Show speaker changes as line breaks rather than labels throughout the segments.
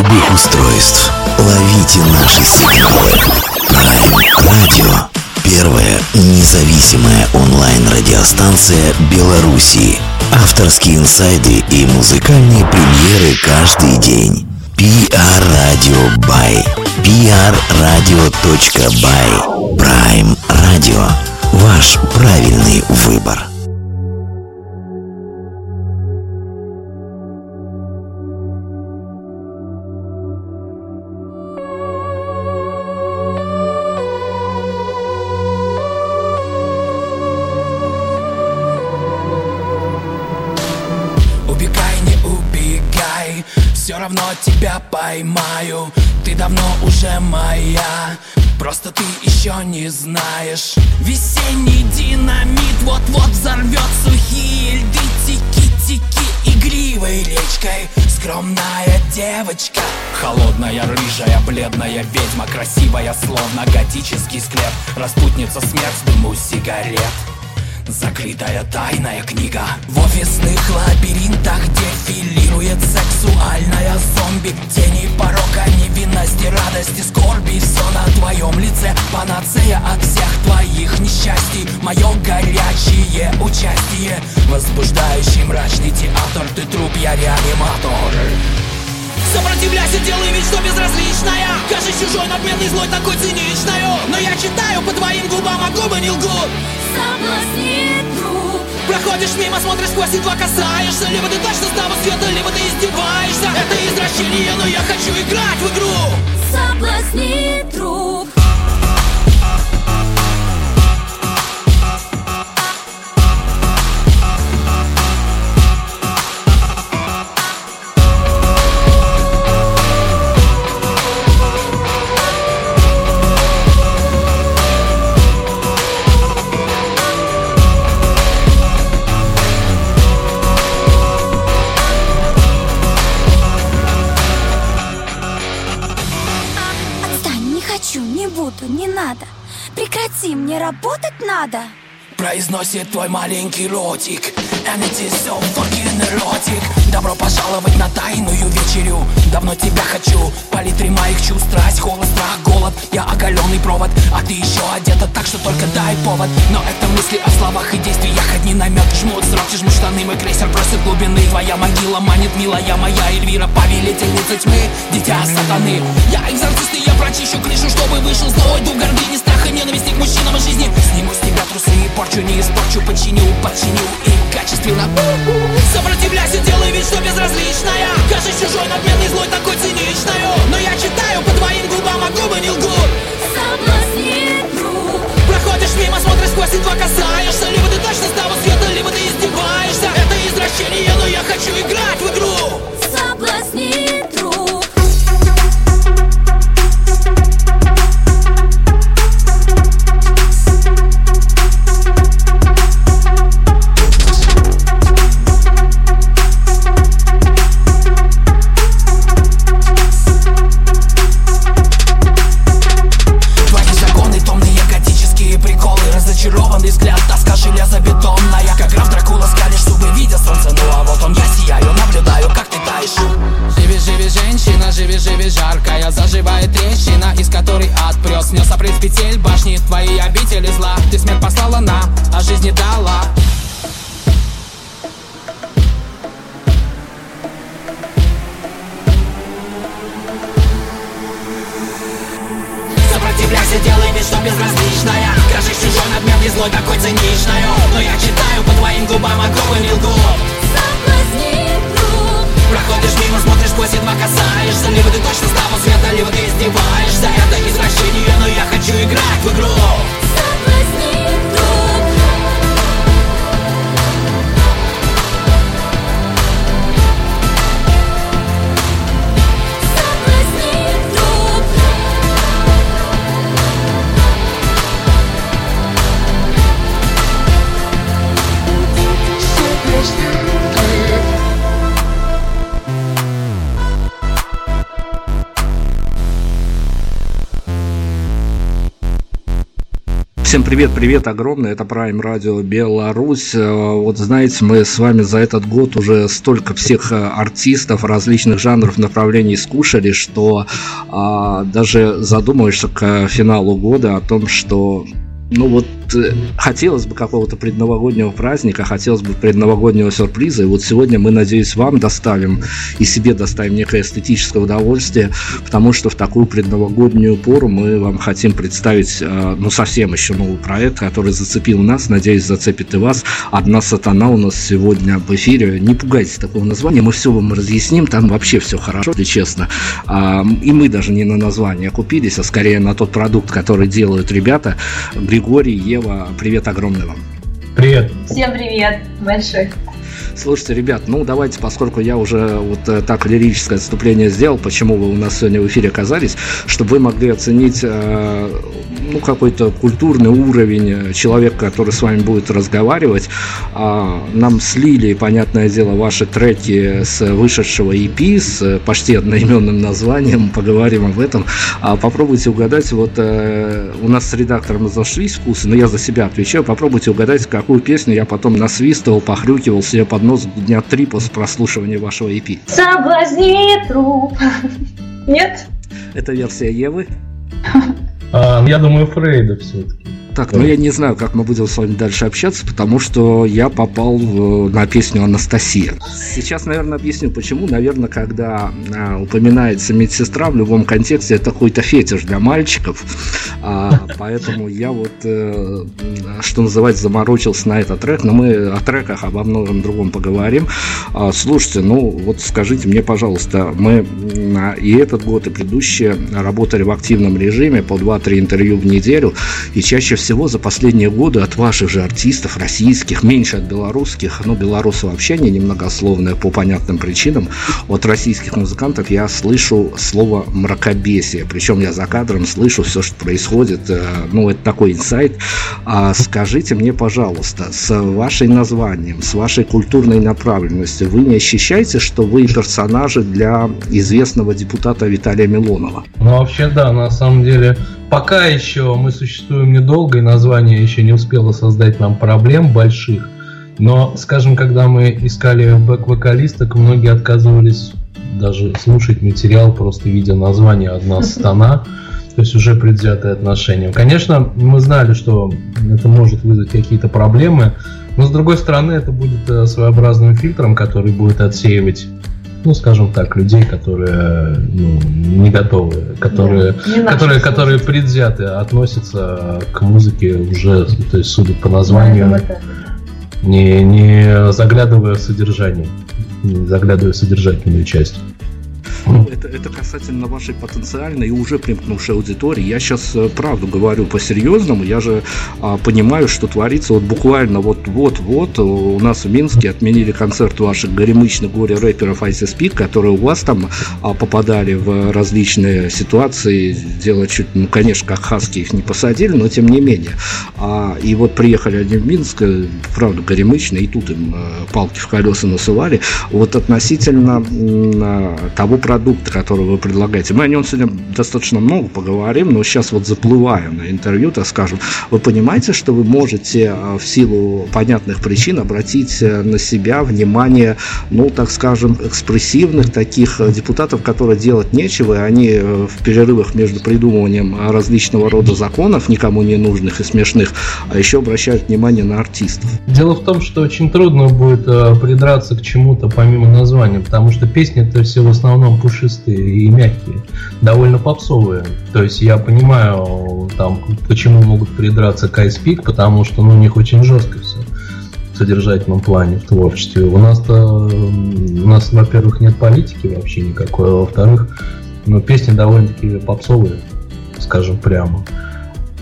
любых устройств. Ловите наши сигналы. Prime Radio. Первая независимая онлайн-радиостанция Беларуси. Авторские инсайды и музыкальные премьеры каждый день. PR Radio by prradio.by Prime Radio. Ваш правильный выбор.
Знаешь Весенний динамит вот-вот взорвет сухие льды Тики-тики игривой речкой. Скромная девочка. Холодная, рыжая, бледная ведьма. Красивая, словно готический склеп. Распутница смерть, дыму сигарет Закрытая тайная книга. В офисных лабиринтах дефилирует сексуальная зомби. Тени порока, невинности, радости, скорби. Все на твоем лице. Панацея от всех твоих несчастий. Мое горячее участие. Возбуждающий мрачный театр. Ты труп, я реаниматор Сопротивляйся, делай вид, что безразличная. Кажись чужой, надменный, злой, такой циничной. Но я читаю по твоим губам, а губы не лгут.
Соблазнит друг.
Проходишь мимо, смотришь сквозь едва касаешься. Либо ты точно с того света, либо ты издеваешься. Это извращение, но я хочу играть в игру.
Соблазнит друг
Произносит твой маленький ротик Is so fucking erotic Добро пожаловать на тайную вечерю. Давно тебя хочу. Палитре моих чувств. Страсть, холод, страх, голод. Я оголенный провод. А ты еще одета так, что только дай повод. Но это мысли о словах и действиях. Одни намек жмут сроки, жмут штаны. Мой крейсер просит глубины. Твоя могила манит, милая моя. Эльвира Повелительница тьмы, дитя сатаны. Я экзорцист и я прочищу крышу Чтобы вышел злой дух гордыни, страха, ненависти к мужчинам и жизни. Сниму с тебя трусы и порчу Не испорчу, починю, подчиню. И качественно Сопротивляйся, делай вид, что безразличная. Кажись чужой, надменный, злой, такой циничной Но я читаю по твоим губам, а губы не лгут
Соблазни друг
Проходишь мимо, смотришь сквозь едва касаешься. Либо ты точно с того света, либо ты издеваешься. Это извращение, но я хочу играть в игру
безразличная. Кражи
чужой надмет и злой такой циничною Но я читаю по твоим губам оковы не лгут Проходишь мимо, смотришь сквозь едва касаешься. Либо ты точно с того света, либо ты издеваешься. Это извращение, но я хочу играть в игру.
Всем привет, привет огромный, это Prime Radio Беларусь. Э, вот знаете, мы с вами за этот год уже столько всех э, артистов различных жанров, направлений скушали, что а, даже задумываешься к финалу года о том, что ну вот э, хотелось бы какого-то предновогоднего праздника, хотелось бы предновогоднего сюрприза. И вот сегодня мы, надеюсь, вам доставим и себе доставим некое эстетическое удовольствие, потому что в такую предновогоднюю пору мы вам хотим представить, э, ну, совсем еще новый проект, который зацепил нас, надеюсь, зацепит и вас. «Одна сатана» у нас сегодня в эфире. Не пугайтесь такого названия, мы все вам разъясним, там вообще все хорошо, если честно. А, и мы даже не на название купились, а скорее на тот продукт, который делают ребята. Григорий, Ева, привет огромный вам.
Привет.
Всем привет большой.
Слушайте, ребят, ну давайте, поскольку я уже вот э, так лирическое отступление сделал, почему вы у нас сегодня в эфире оказались, чтобы вы могли оценить э, ну, какой-то культурный уровень человека, который с вами будет разговаривать. А, нам слили, понятное дело, ваши треки с вышедшего EP с почти одноименным названием, поговорим об этом. А, попробуйте угадать, вот э, у нас с редактором разошлись вкусы, но я за себя отвечаю, попробуйте угадать, какую песню я потом насвистывал, похрюкивал себе под нос дня три после прослушивания вашего EP.
Соблазни труп. Нет?
Это версия Евы.
А, я думаю, Фрейда все-таки.
Так, ну я не знаю, как мы будем с вами дальше общаться, потому что я попал в, на песню Анастасия. Сейчас, наверное, объясню, почему. Наверное, когда а, упоминается медсестра в любом контексте, это какой-то фетиш для мальчиков. А, поэтому я вот, э, что называется, заморочился на этот трек. Но мы о треках, обо многом другом поговорим. А, слушайте, ну вот скажите мне, пожалуйста, мы а, и этот год, и предыдущие работали в активном режиме по 2-3 интервью в неделю, и чаще всего за последние годы от ваших же артистов российских, меньше от белорусских, ну, белорусы вообще не немногословные по понятным причинам, от российских музыкантов я слышу слово мракобесие, причем я за кадром слышу все, что происходит, э, ну, это такой инсайт. А скажите мне, пожалуйста, с вашим названием, с вашей культурной направленностью, вы не ощущаете, что вы персонажи для известного депутата Виталия Милонова?
Ну, вообще, да, на самом деле, пока еще мы существуем недолго, и название еще не успело создать нам проблем больших. Но, скажем, когда мы искали бэк-вокалисток, многие отказывались даже слушать материал, просто видя название «Одна стана», то есть уже предвзятое отношение. Конечно, мы знали, что это может вызвать какие-то проблемы, но с другой стороны, это будет э, своеобразным фильтром, который будет отсеивать ну, скажем так, людей, которые ну, не готовы, которые,
не
которые, которые предвзяты относятся к музыке уже, то есть судят по названию, не, не заглядывая в содержание, не заглядывая в содержательную часть.
Это, это касательно вашей потенциальной и уже примкнувшей аудитории. Я сейчас э, правду говорю по-серьезному. Я же а, понимаю, что творится вот буквально вот-вот-вот. У нас в Минске отменили концерт ваших горемычных горе-рэперов Ice Speak, которые у вас там а, попадали в различные ситуации. Дело чуть, ну, конечно, как хаски их не посадили, но тем не менее. А, и вот приехали они в Минск, э, правда, горемычные, и тут им а, палки в колеса насылали. Вот относительно а, того продукта, который вы предлагаете. Мы о нем сегодня достаточно много поговорим, но сейчас вот заплываем на интервью, так скажем. Вы понимаете, что вы можете а, в силу понятных причин обратить э, на себя внимание, ну, так скажем, экспрессивных таких э, депутатов, которые делать нечего, и они э, в перерывах между придумыванием различного рода законов, никому не нужных и смешных, а еще обращают внимание на артистов.
Дело в том, что очень трудно будет придраться к чему-то помимо названия, потому что песни это все в основном пушистые и мягкие, довольно попсовые. То есть я понимаю, там, почему могут придраться к Ice потому что ну, у них очень жестко все в содержательном плане, в творчестве. У нас-то, у нас, во-первых, нет политики вообще никакой, а во-вторых, ну, песни довольно-таки попсовые, скажем прямо.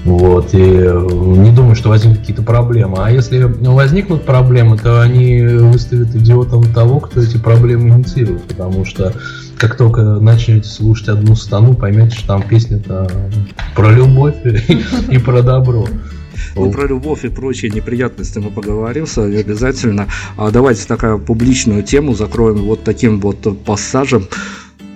Вот, и не думаю, что возникнут какие-то проблемы. А если возникнут проблемы, то они выставят идиотом того, кто эти проблемы инициирует, потому что как только начнете слушать одну стану, поймете, что там песня-то про любовь и про добро.
Ну, про любовь и прочие неприятности мы поговорим с вами обязательно. А давайте такая публичную тему закроем вот таким вот пассажем.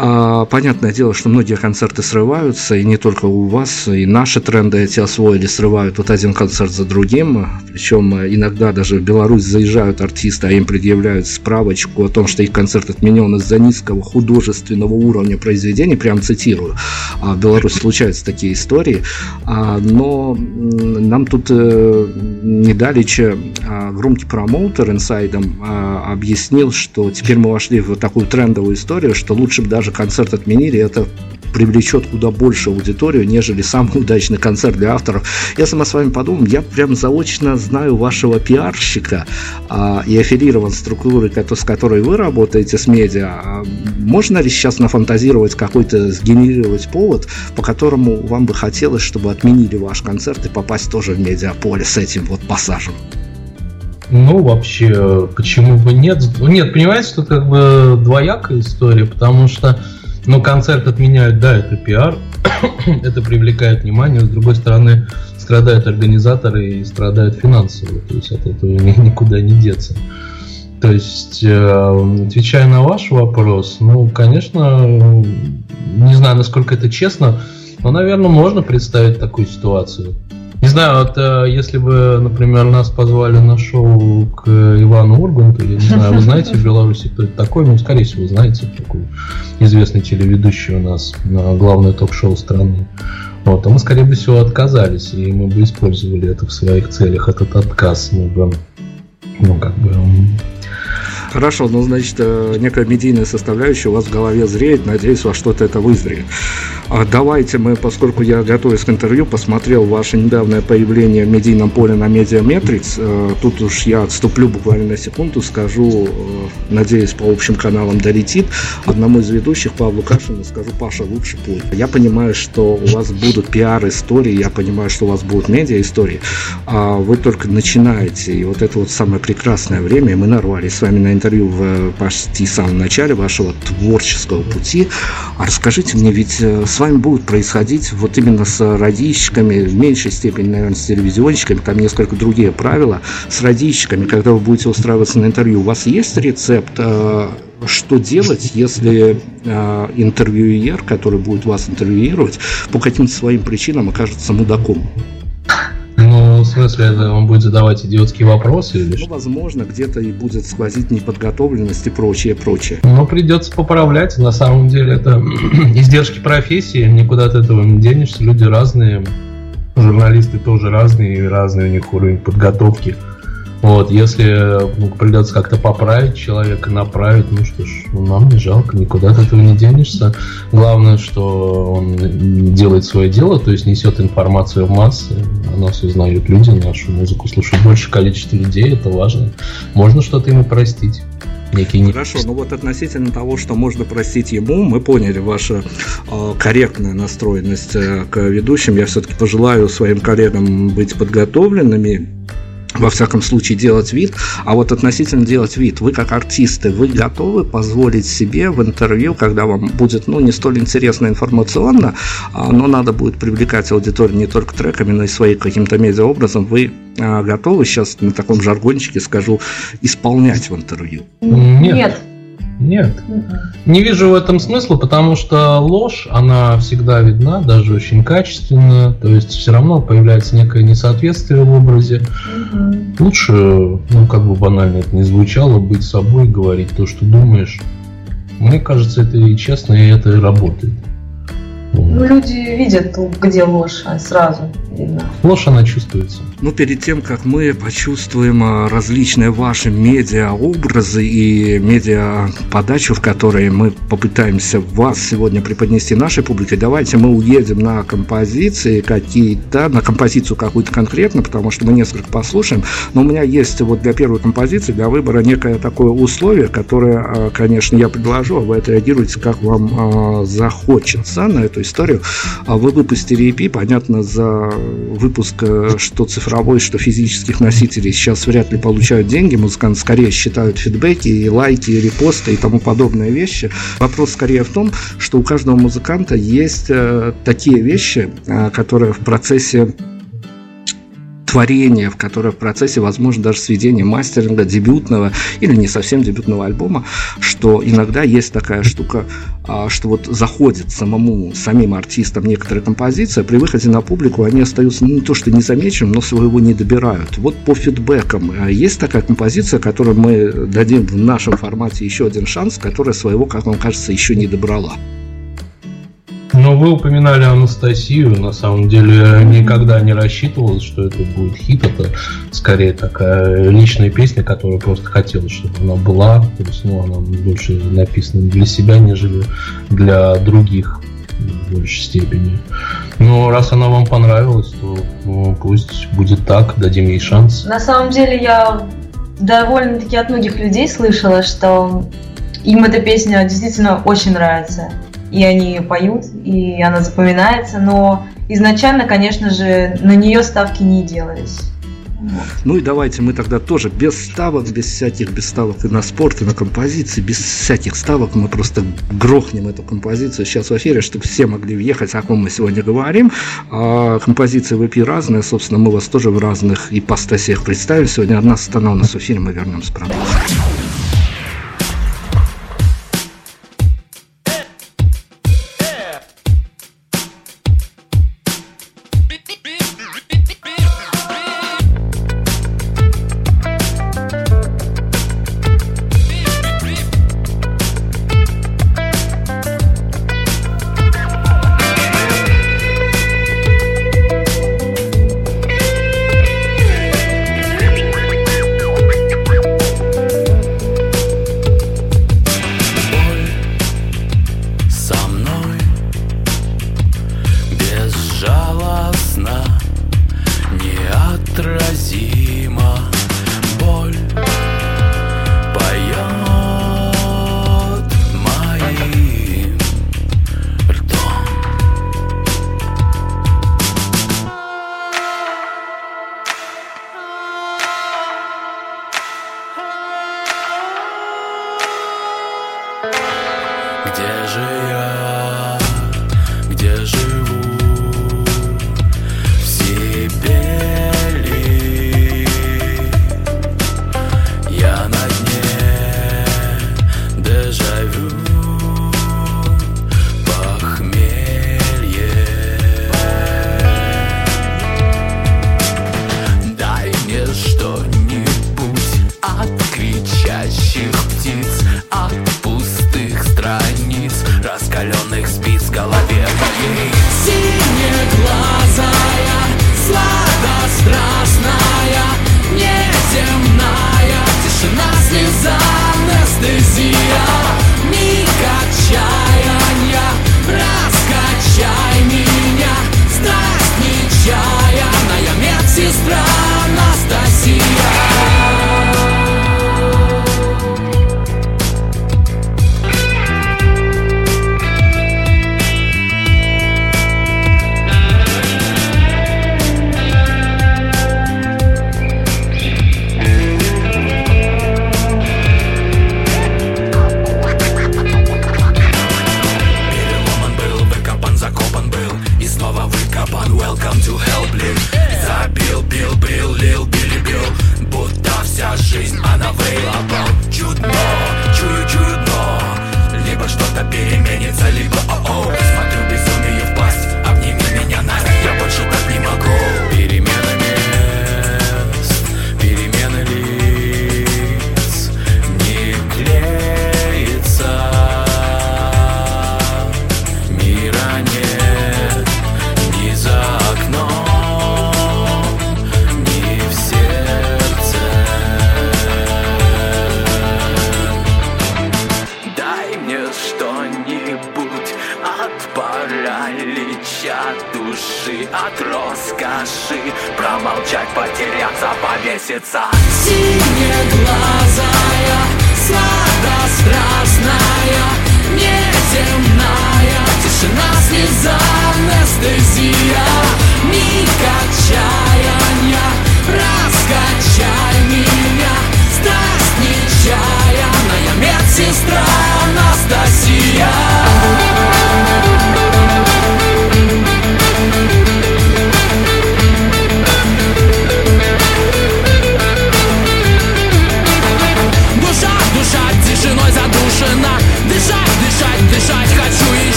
А, понятное дело, что многие концерты срываются, и не только у вас, и наши тренды эти освоили, срывают вот один концерт за другим. Причем иногда даже в Беларусь заезжают артисты, а им предъявляют справочку о том, что их концерт отменен из-за низкого художественного уровня произведения, прям цитирую. А в Беларуси случаются такие истории. А, но нам тут э, недалече а, громкий промоутер инсайдом объяснил, что теперь мы вошли в такую трендовую историю, что лучше бы даже даже концерт отменили, это привлечет куда больше аудиторию, нежели самый удачный концерт для авторов. Я сама с вами подумал, я прям заочно знаю вашего пиарщика а, и аффилирован структурой, с которой вы работаете с медиа. А можно ли сейчас нафантазировать какой-то, сгенерировать повод, по которому вам бы хотелось, чтобы отменили ваш концерт и попасть тоже в медиаполе с этим вот пассажем?
Ну, вообще, почему бы нет? Нет, понимаете, тут как бы двоякая история, потому что, ну, концерт отменяют, да, это пиар, это привлекает внимание, с другой стороны, страдают организаторы и страдают финансово, то есть от этого никуда не деться. То есть, э, отвечая на ваш вопрос, ну, конечно, не знаю, насколько это честно, но, наверное, можно представить такую ситуацию. Не знаю, вот э, если бы, например, нас позвали на шоу к Ивану Урганту, я не знаю, вы знаете в Беларуси, кто это такой? Ну, скорее всего, знаете, такой известный телеведущий у нас на главное ток-шоу страны. Вот, а мы, скорее всего, отказались, и мы бы использовали это в своих целях, этот отказ. Мы бы, ну, как бы,
Хорошо, ну, значит, э, некая медийная составляющая у вас в голове зреет, надеюсь, во что-то это вызреет. А давайте мы, поскольку я готовясь к интервью, посмотрел ваше недавнее появление в медийном поле на Медиаметрикс, э, тут уж я отступлю буквально на секунду, скажу, э, надеюсь, по общим каналам долетит, одному из ведущих, Павлу Кашину, скажу, Паша, лучше пой. Я понимаю, что у вас будут пиар-истории, я понимаю, что у вас будут медиа-истории, а вы только начинаете, и вот это вот самое прекрасное время, мы нарвались с вами на интервью в почти самом начале вашего творческого пути. А расскажите мне, ведь э, с вами будет происходить вот именно с радищиками, в меньшей степени, наверное, с телевизионщиками, там несколько другие правила, с радищиками, когда вы будете устраиваться на интервью, у вас есть рецепт, э, что делать, если э, интервьюер, который будет вас интервьюировать, по каким-то своим причинам окажется мудаком?
Смысле, он будет задавать идиотские вопросы или
ну, что? возможно, где-то и будет сквозить неподготовленность и прочее, прочее.
Ну, придется поправлять. На самом деле, это издержки профессии, никуда от этого не денешься. Люди разные, журналисты тоже разные, и разный у них уровень подготовки. Вот, если ну, придется как-то поправить человека, направить, ну что ж, ну, нам не жалко, никуда от этого не денешься. Главное, что он делает свое дело, то есть несет информацию в массы, о нас узнают люди, нашу музыку слушают больше количество людей, это важно. Можно что-то ему простить.
Некий Хорошо, ну вот относительно того, что можно простить ему, мы поняли вашу э, корректную настроенность э, к ведущим. Я все-таки пожелаю своим коллегам быть подготовленными во всяком случае делать вид, а вот относительно делать вид, вы как артисты, вы готовы позволить себе в интервью, когда вам будет, ну, не столь интересно информационно, а, но надо будет привлекать аудиторию не только треками, но и своим каким-то медиаобразом, вы а, готовы сейчас на таком жаргончике, скажу, исполнять в интервью?
Нет. Нет. Нет. Не вижу в этом смысла, потому что ложь, она всегда видна, даже очень качественно. То есть все равно появляется некое несоответствие в образе. Лучше, ну как бы банально это не звучало, быть собой, говорить то, что думаешь. Мне кажется, это и честно, и это и работает.
Ну, люди видят, где ложь, а сразу видно.
Ложь, она чувствуется.
Ну, перед тем, как мы почувствуем а, различные ваши медиа-образы и медиа-подачу, в которой мы попытаемся вас сегодня преподнести нашей публике, давайте мы уедем на композиции какие-то, на композицию какую-то конкретно, потому что мы несколько послушаем. Но у меня есть вот для первой композиции, для выбора некое такое условие, которое, а, конечно, я предложу, а вы отреагируете, как вам а, захочется на эту историю. Вы выпустили EP, понятно, за выпуск что цифровой цифровой, что физических носителей сейчас вряд ли получают деньги. Музыканты скорее считают фидбэки, и лайки, и репосты и тому подобные вещи. Вопрос скорее в том, что у каждого музыканта есть э, такие вещи, э, которые в процессе
творения, в которое в процессе, возможно, даже сведения мастеринга, дебютного или не совсем дебютного альбома, что иногда есть такая штука, а, что вот заходит самому, самим артистам некоторые композиции, а при выходе на публику они остаются ну, не то что незамеченным, но своего не добирают. Вот по фидбэкам а, есть такая композиция, которую мы дадим в нашем формате еще один шанс, которая своего, как вам кажется, еще не добрала.
Но вы упоминали Анастасию, на самом деле никогда не рассчитывалось, что это будет хит, это скорее такая личная песня, которая просто хотелось, чтобы она была, то есть, ну, она больше написана для себя, нежели для других в большей степени. Но раз она вам понравилась, то ну, пусть будет так, дадим ей шанс.
На самом деле я довольно-таки от многих людей слышала, что им эта песня действительно очень нравится и они ее поют, и она запоминается, но изначально, конечно же, на нее ставки не делались.
Ну и давайте мы тогда тоже без ставок, без всяких, без ставок и на спорт, и на композиции, без всяких ставок мы просто грохнем эту композицию сейчас в эфире, чтобы все могли въехать, о ком мы сегодня говорим. А композиции в EP разные, собственно, мы вас тоже в разных ипостасиях представим. Сегодня одна страна у нас в эфире, мы вернемся продолжим.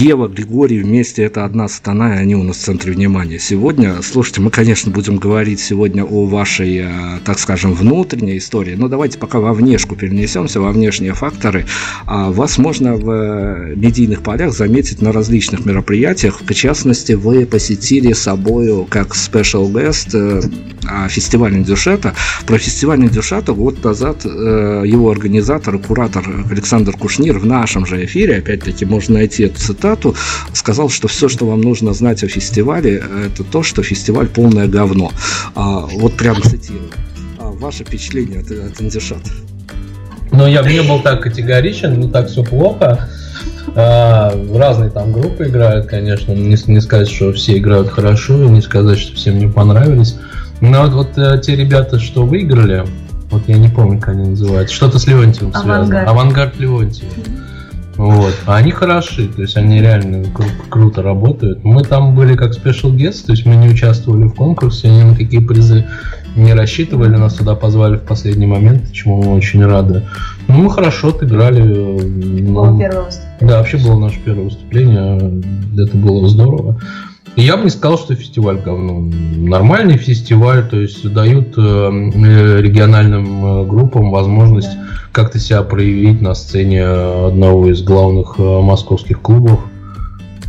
Ева, Григорий вместе это одна сатана, и они у нас в центре внимания. Сегодня, слушайте, мы, конечно, будем говорить сегодня о вашей, э, так скажем, внутренней истории, но давайте пока во внешку перенесемся, во внешние факторы. А вас можно в э, медийных полях заметить на различных мероприятиях. В частности, вы посетили собою как special guest э, а, фестиваль Индюшета. Про фестиваль Индюшета год назад его организатор, куратор Александр Кушнир в нашем же эфире, опять-таки можно найти эту цитату, сказал, что все, что вам нужно знать о фестивале, это то, что фестиваль полное говно. А, вот прям цитирую. А, ваше впечатление от, от Индюшата?
Но я бы не был так категоричен, не так все плохо. А, разные там группы играют, конечно. Не, не сказать, что все играют хорошо, и не сказать, что всем не понравились. Но вот, вот э, те ребята, что выиграли, вот я не помню, как они называются, что-то с Леонтьевым
Авангард.
связано. Авангард Леонтьева. Вот. А они хороши, то есть они реально кру- круто работают. Мы там были как special guest, то есть мы не участвовали в конкурсе, ни на какие призы не рассчитывали, нас туда позвали в последний момент, чему мы очень рады. Ну, мы хорошо отыграли.
Было
ну,
первое выступление.
да, вообще было наше первое выступление, это было здорово. Я бы не сказал, что фестиваль говно. Нормальный фестиваль, то есть дают э, э, региональным э, группам возможность как-то себя проявить на сцене одного из главных московских клубов.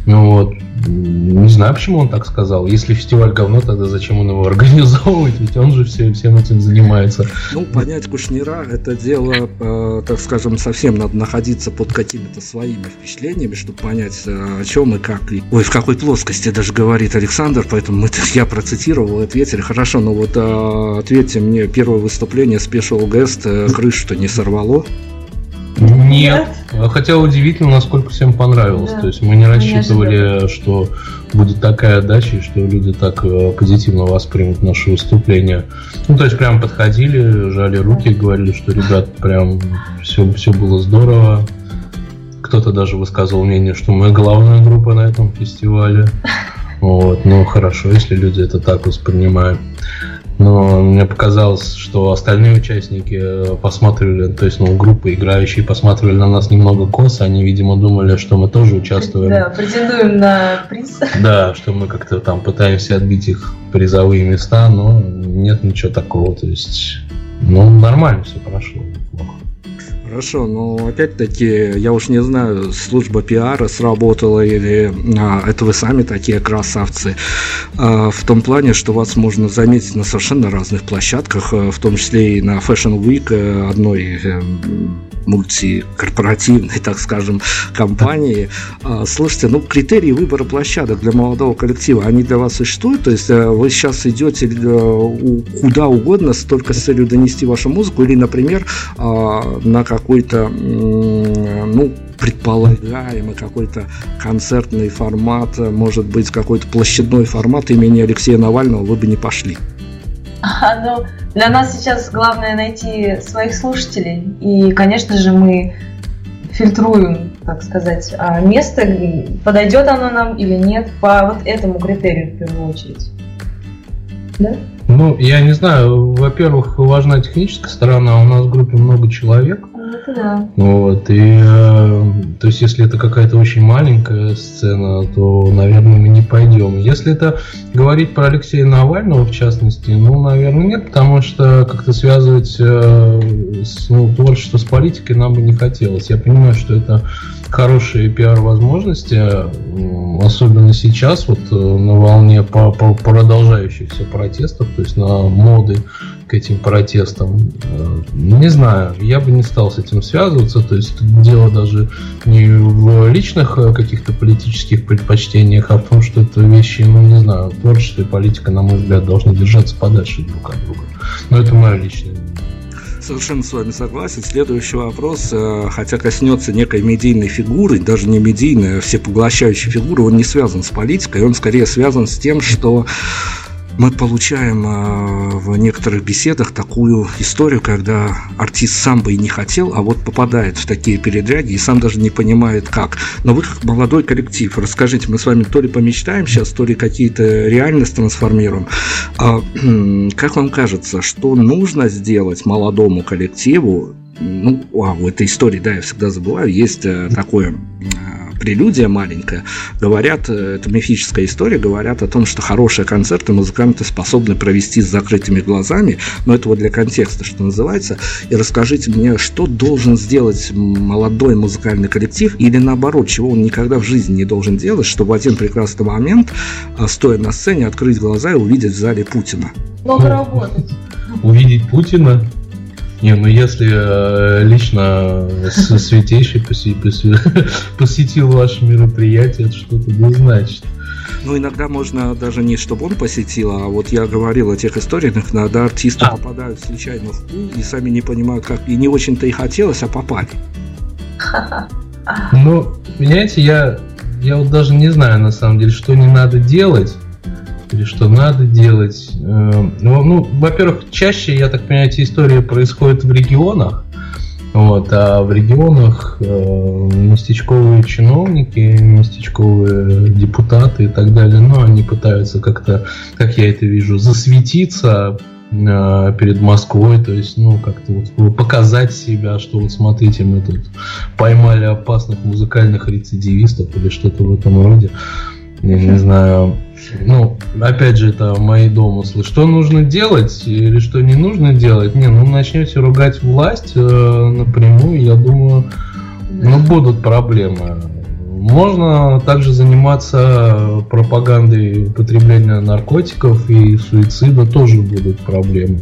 Ну вот, не знаю, почему он так сказал. Если фестиваль говно, тогда зачем он его организовывает? Ведь он же все, всем этим занимается.
Ну, понять Кушнира – это дело, э, так скажем, совсем надо находиться под какими-то своими впечатлениями, чтобы понять, э, о чем и как. И, ой, в какой плоскости даже говорит Александр, поэтому мы, я процитировал, ответили. Хорошо, но вот э, ответьте мне, первое выступление Special Guest, э, крышу-то не сорвало?
Нет. Хотя удивительно, насколько всем понравилось.
Да.
То есть мы не
Не
рассчитывали,
ожидали.
что будет такая отдача, и что люди так э, позитивно воспримут наше выступление. Ну, то есть прям подходили, жали руки, говорили, что ребят, прям все, все было здорово. Кто-то даже высказывал мнение, что мы главная группа на этом фестивале. Вот, ну хорошо, если люди это так воспринимают. Но мне показалось, что остальные участники э, посмотрели, то есть, ну, группы играющие посмотрели на нас немного косо, они, видимо, думали, что мы тоже участвуем.
Да, претендуем на приз.
Да, что мы как-то там пытаемся отбить их призовые места, но нет ничего такого, то есть, ну, нормально все прошло.
Хорошо, но опять-таки, я уж не знаю, служба пиара сработала или а, это вы сами такие красавцы. А, в том плане, что вас можно заметить на совершенно разных площадках, а, в том числе и на Fashion Week э, одной э, мультикорпоративной, так скажем, компании. А, Слушайте, ну критерии выбора площадок для молодого коллектива, они для вас существуют? То есть э, вы сейчас идете э, куда угодно только с целью донести вашу музыку или, например, а, на какой-то, ну, предполагаемый какой-то концертный формат, может быть, какой-то площадной формат имени Алексея Навального, вы бы не пошли.
А, ну, для нас сейчас главное найти своих слушателей. И, конечно же, мы фильтруем, так сказать, а, место, подойдет оно нам или нет, по вот этому критерию в первую очередь. Да?
Ну, я не знаю, во-первых, важна техническая сторона, у нас в группе много человек,
Это да.
Вот, и э, то есть, если это какая-то очень маленькая сцена, то, наверное, мы не пойдем. Если это говорить про Алексея Навального, в частности, ну, наверное, нет, потому что как-то связывать э, с, ну, творчество с политикой нам бы не хотелось. Я понимаю, что это хорошие пиар-возможности, м, особенно сейчас, вот э, на волне по, по продолжающихся протестов, то есть на моды к этим протестам. Э, Не знаю, я бы не стал с этим связываться, то есть дело даже не в личных э, каких-то политических предпочтениях, а в том, что это вещи, ну не знаю, творчество и политика, на мой взгляд, должны держаться подальше друг от друга. Но это мое личное.
Совершенно с вами согласен. Следующий вопрос, э, хотя коснется некой медийной фигуры, даже не медийной, а всепоглощающей фигуры, он не связан с политикой, он скорее связан с тем, что мы получаем э, в некоторых беседах такую историю, когда артист сам бы и не хотел, а вот попадает в такие передряги и сам даже не понимает как. Но вы как молодой коллектив, расскажите, мы с вами то ли помечтаем сейчас, то ли какие-то реальность трансформируем. А, как вам кажется, что нужно сделать молодому коллективу? Ну, а, в этой истории, да, я всегда забываю, есть э, такое э, прелюдия маленькая, говорят, э, это мифическая история, говорят о том, что хорошие концерты музыканты способны провести с закрытыми глазами, но это вот для контекста, что называется. И расскажите мне, что должен сделать молодой музыкальный коллектив, или наоборот, чего он никогда в жизни не должен делать, чтобы в один прекрасный момент, стоя на сцене, открыть глаза и увидеть в зале Путина?
Много работать.
Увидеть Путина? Не, ну если э, лично с- святейший посетил ваше мероприятие, это что-то да значит.
Ну, иногда можно даже не чтобы он посетил, а вот я говорил о тех историях, иногда артисты
А.
попадают случайно в пул и сами не понимают, как, и не очень-то и хотелось, а попали.
Ну, понимаете, я, я вот даже не знаю, на самом деле, что не надо делать, или что надо делать. Э, Ну, ну, во-первых, чаще, я так понимаю, эти истории происходят в регионах, вот, а в регионах э, местечковые чиновники, местечковые депутаты и так далее, ну, они пытаются как-то, как я это вижу, засветиться э, перед Москвой, то есть, ну, как-то вот показать себя, что вот смотрите, мы тут поймали опасных музыкальных рецидивистов или что-то в этом роде. Я не знаю. Ну, опять же, это мои домыслы. Что нужно делать или что не нужно делать? Не, ну начнете ругать власть э, напрямую, я думаю, ну будут проблемы. Можно также заниматься пропагандой употребления наркотиков и суицида, тоже будут проблемы.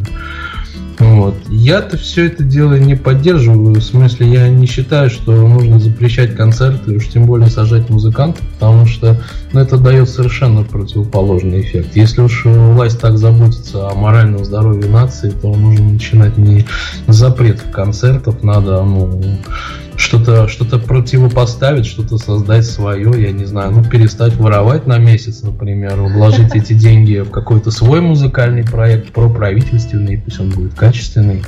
Вот. Я-то все это дело не поддерживаю, в смысле я не считаю, что нужно запрещать концерты, уж тем более сажать музыкантов, потому что ну, это дает совершенно противоположный эффект. Если уж власть так заботится о моральном здоровье нации, то нужно начинать не с запретов концертов, надо ну, что-то что противопоставить, что-то создать свое, я не знаю, ну перестать воровать на месяц, например, вложить эти деньги в какой-то свой музыкальный проект, проправительственный, пусть он будет качественный,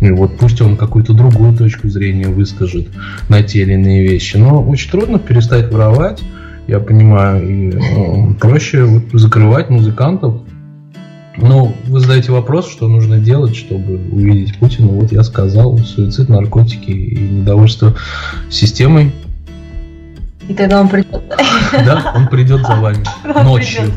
и вот пусть он какую-то другую точку зрения выскажет на те или иные вещи. Но очень трудно перестать воровать, я понимаю, и ну, проще вот закрывать музыкантов, ну, вы задаете вопрос, что нужно делать, чтобы увидеть Путина. Вот я сказал, суицид, наркотики и недовольство системой.
И тогда он придет.
Да, он придет за вами
Он
ночью.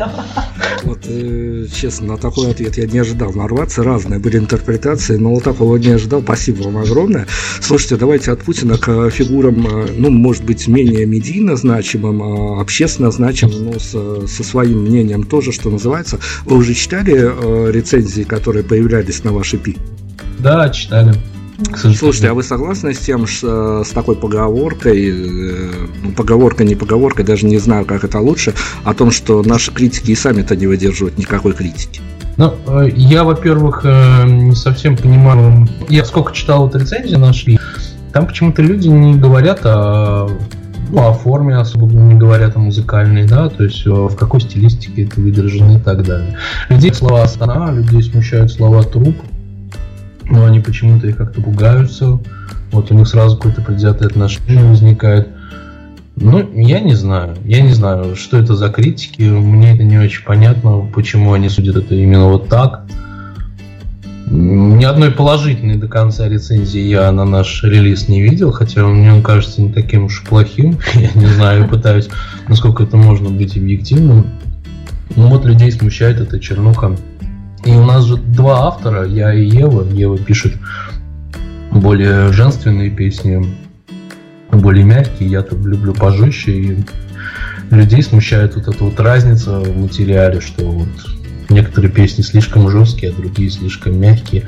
Вот, э, честно, на такой ответ я не ожидал нарваться. Разные были интерпретации, но вот такого не ожидал. Спасибо вам огромное. Слушайте, давайте от Путина к фигурам, э, ну, может быть, менее медийно значимым, а общественно значимым, но со, со своим мнением тоже, что называется. Вы уже читали э, рецензии, которые появлялись на вашей пи?
Да, читали.
Слушайте, а вы согласны с тем, что с такой поговоркой, э, ну, поговорка, не поговорка, даже не знаю, как это лучше, о том, что наши критики и сами-то не выдерживают никакой критики?
Ну, э, я, во-первых, э, не совсем понимаю. Я сколько читал вот рецензии нашли, там почему-то люди не говорят о, ну, о форме особо не говорят о музыкальной, да, то есть в какой стилистике это выдержано и так далее. Людей слова стана, людей смущают слова труп, но они почему-то их как-то пугаются. Вот у них сразу какое-то предвзятое отношение возникает. Ну, я не знаю. Я не знаю, что это за критики. Мне это не очень понятно, почему они судят это именно вот так. Ни одной положительной до конца рецензии я на наш релиз не видел, хотя мне он кажется не таким уж плохим. Я не знаю, пытаюсь, насколько это можно быть объективным. Ну вот людей смущает эта чернуха. И у нас же два автора, я и Ева. Ева пишет более женственные песни, более мягкие, я-то люблю пожестче, и людей смущает вот эта вот разница в материале, что вот некоторые песни слишком жесткие, а другие слишком мягкие.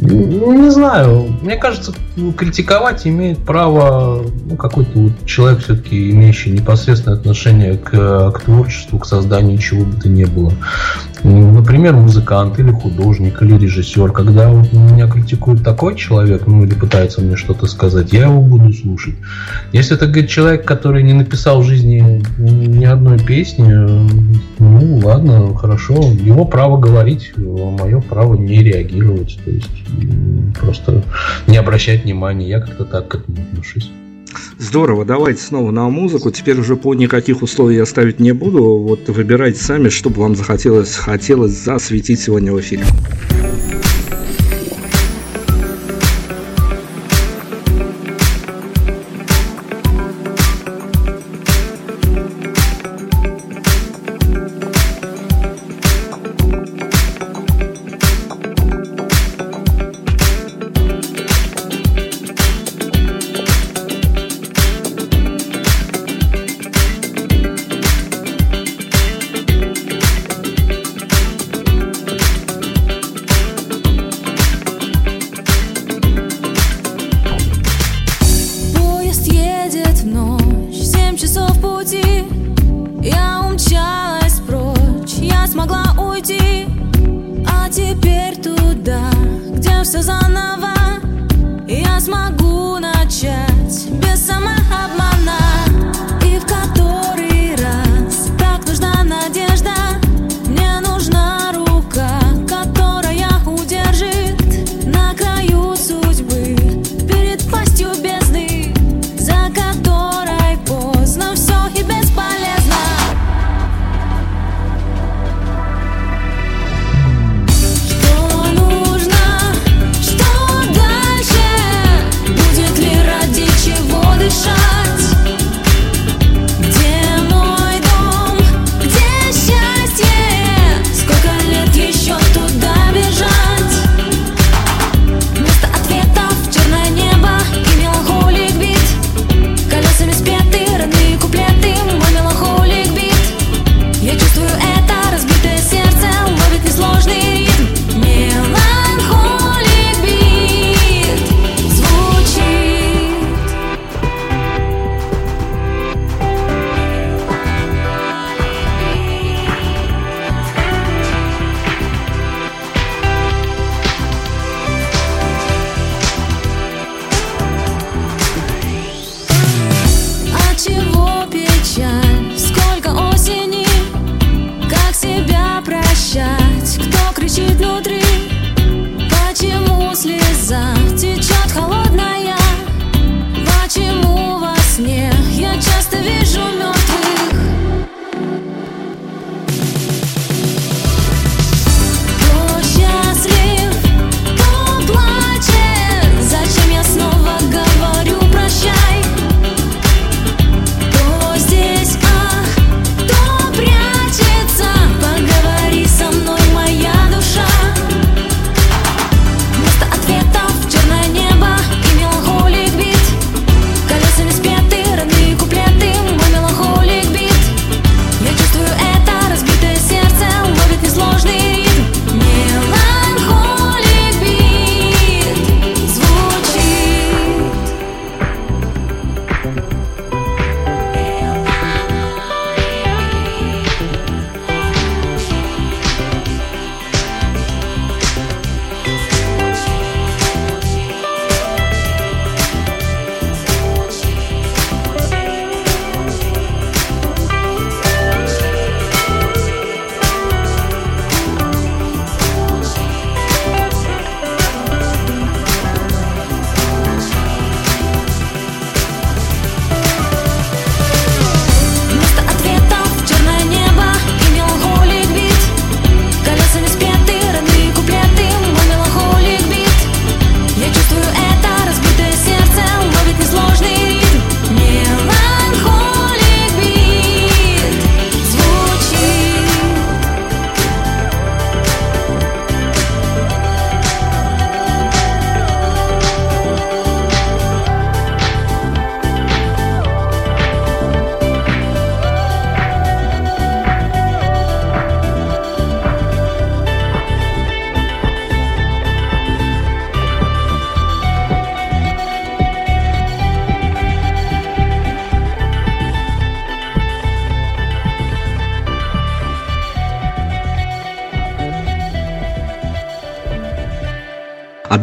Ну, не знаю, мне кажется, критиковать имеет право ну, какой-то вот человек, все-таки имеющий непосредственное отношение к, к творчеству, к созданию чего бы то ни было. Например, музыкант или художник или режиссер. Когда вот меня критикует такой человек, ну или пытается мне что-то сказать, я его буду слушать. Если это говорит человек, который не написал в жизни ни одной песни, ну ладно, хорошо, его право говорить, мое право не реагировать, то есть просто не обращать внимания. Я как-то так к этому отношусь.
Здорово, давайте снова на музыку. Теперь уже по никаких условий я ставить не буду. Вот выбирайте сами, что бы вам захотелось хотелось засветить сегодня в эфире.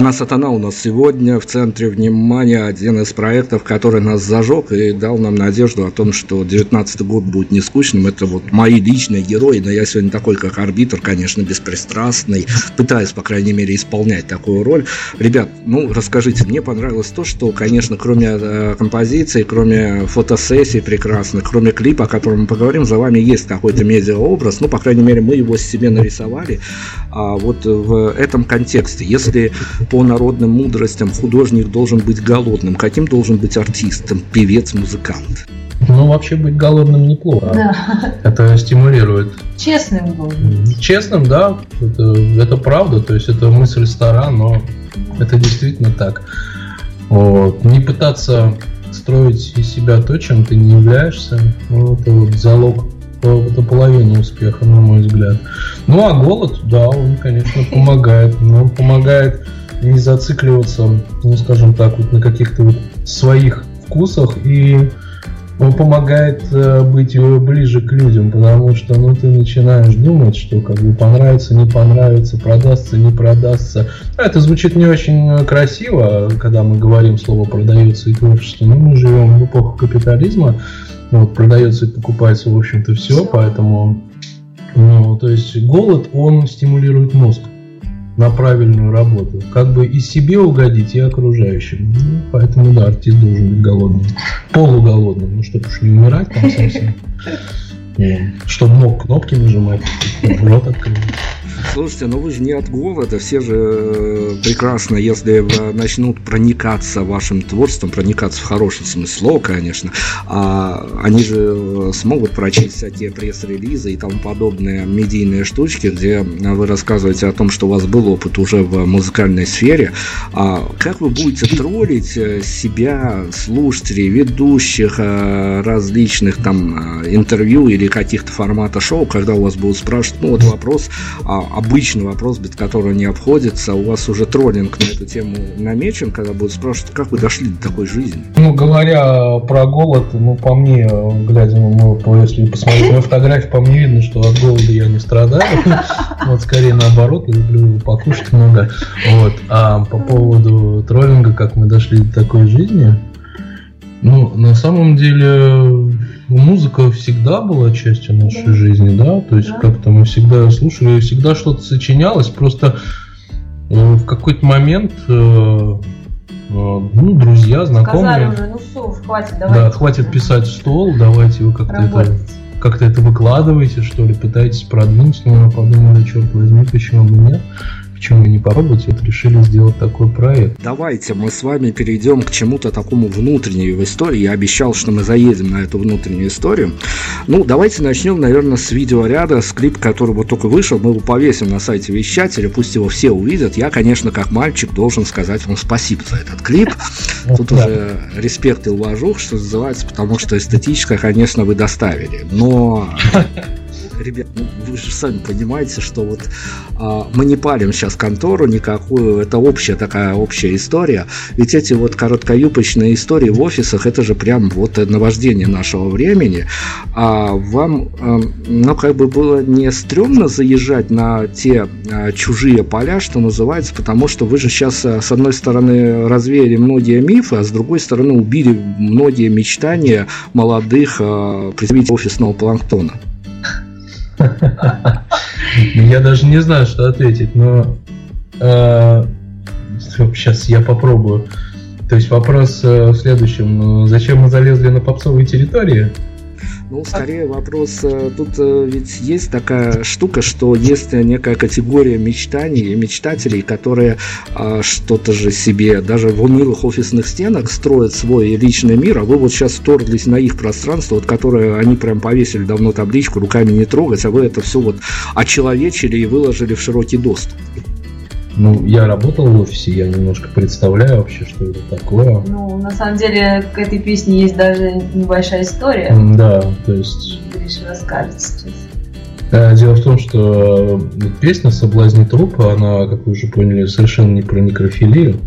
Одна сатана у нас сегодня в центре внимания, один из проектов, который нас зажег и дал нам надежду о том, что 2019 год будет не скучным. Это вот мои личные герои, но я сегодня такой, как арбитр, конечно, беспристрастный, пытаюсь, по крайней мере, исполнять такую роль. Ребят, ну, расскажите, мне понравилось то, что, конечно, кроме э, композиции, кроме фотосессий прекрасных, кроме клипа, о котором мы поговорим, за вами есть какой-то медиаобраз, ну, по крайней мере, мы его себе нарисовали. А вот в этом контексте, если по народным мудростям художник должен быть голодным, каким должен быть артистом, певец, музыкант?
Ну, вообще быть голодным неплохо.
Да.
Это стимулирует.
Честным был.
Честным, да, это, это правда, то есть это мысль стара, но это действительно так. Вот. Не пытаться строить из себя то, чем ты не являешься, ну, это вот залог это половина успеха, на мой взгляд. Ну, а голод, да, он, конечно, помогает. Но он помогает не зацикливаться, ну, скажем так, вот на каких-то вот своих вкусах и он помогает э, быть ближе к людям, потому что ну, ты начинаешь думать, что как бы понравится, не понравится, продастся, не продастся. А это звучит не очень э, красиво, когда мы говорим слово продается и творчество, но мы живем в эпоху капитализма, вот, продается и покупается, в общем-то, все, поэтому, ну, то есть голод, он стимулирует мозг на правильную работу. Как бы и себе угодить, и окружающим. Ну, поэтому, да, артист должен быть голодным. Полуголодным, ну, чтобы уж не умирать там совсем. Чтобы мог кнопки нажимать, рот открыть.
Слушайте, ну вы же не от голода, все же э, прекрасно, если начнут проникаться вашим творчеством, проникаться в хорошем смысле слова, конечно, а они же э, смогут прочесть всякие пресс-релизы и тому подобные медийные штучки, где вы рассказываете о том, что у вас был опыт уже в музыкальной сфере. А как вы будете троллить э, себя, слушателей, ведущих различных там интервью или каких-то формата шоу, когда у вас будут спрашивать, ну вот вопрос, а, обычный вопрос, без которого не обходится, у вас уже троллинг на эту тему намечен, когда будут спрашивать, как вы дошли до такой жизни?
Ну, говоря про голод, ну, по мне, глядя, ну, если посмотреть на фотографии, по мне видно, что от голода я не страдаю. Вот, скорее наоборот, люблю покушать много. Вот. А по поводу троллинга, как мы дошли до такой жизни, ну, на самом деле, музыка всегда была частью нашей
Да.
жизни, да, то есть
Да.
как-то мы всегда слушали, всегда что-то сочинялось, просто э, в какой-то момент, э, э, ну, друзья, знакомые,
Сказали уже, ну все, хватит, давайте.
да, хватит писать в стол, давайте вы как-то это, как-то это выкладываете, что ли, пытаетесь продвинуть, но мы подумали, черт возьми, почему бы нет, почему не попробовать, вот решили сделать такой проект.
Давайте мы с вами перейдем к чему-то такому внутреннему в истории. Я обещал, что мы заедем на эту внутреннюю историю. Ну, давайте начнем, наверное, с видеоряда, с клип, который вот только вышел. Мы его повесим на сайте вещателя, пусть его все увидят. Я, конечно, как мальчик, должен сказать вам спасибо за этот клип. Тут уже респект и уважух, что называется, потому что эстетическое, конечно, вы доставили. Но, ребят, ну, вы же сами понимаете, что вот а, мы не палим сейчас контору никакую, это общая такая общая история. Ведь эти вот короткоюбочные истории в офисах, это же прям вот наваждение нашего времени. А вам, а, ну, как бы было не стрёмно заезжать на те а, чужие поля, что называется, потому что вы же сейчас, а, с одной стороны, развеяли многие мифы, а с другой стороны, убили многие мечтания молодых а, представителей офисного планктона.
Я даже не знаю, что ответить, но сейчас я попробую. То есть вопрос э, в следующем. э, Зачем мы залезли на попсовые территории?
Ну, скорее вопрос, э, тут э, ведь есть такая штука, что есть некая категория мечтаний и мечтателей, которые а, что-то же себе даже в унылых офисных стенах строят свой личный мир, а вы вот сейчас вторглись на их пространство, вот которое они прям повесили давно табличку «руками не трогать», а вы это все вот очеловечили и выложили в широкий доступ.
Ну, я работал в офисе, я немножко представляю вообще, что это такое.
Ну, на самом деле, к этой песне есть даже небольшая история.
Да, то есть
Гриша расскажет сейчас.
Э, Дело в том, что э, песня «Соблазни трупа», она, как вы уже поняли, совершенно не про некрофилию.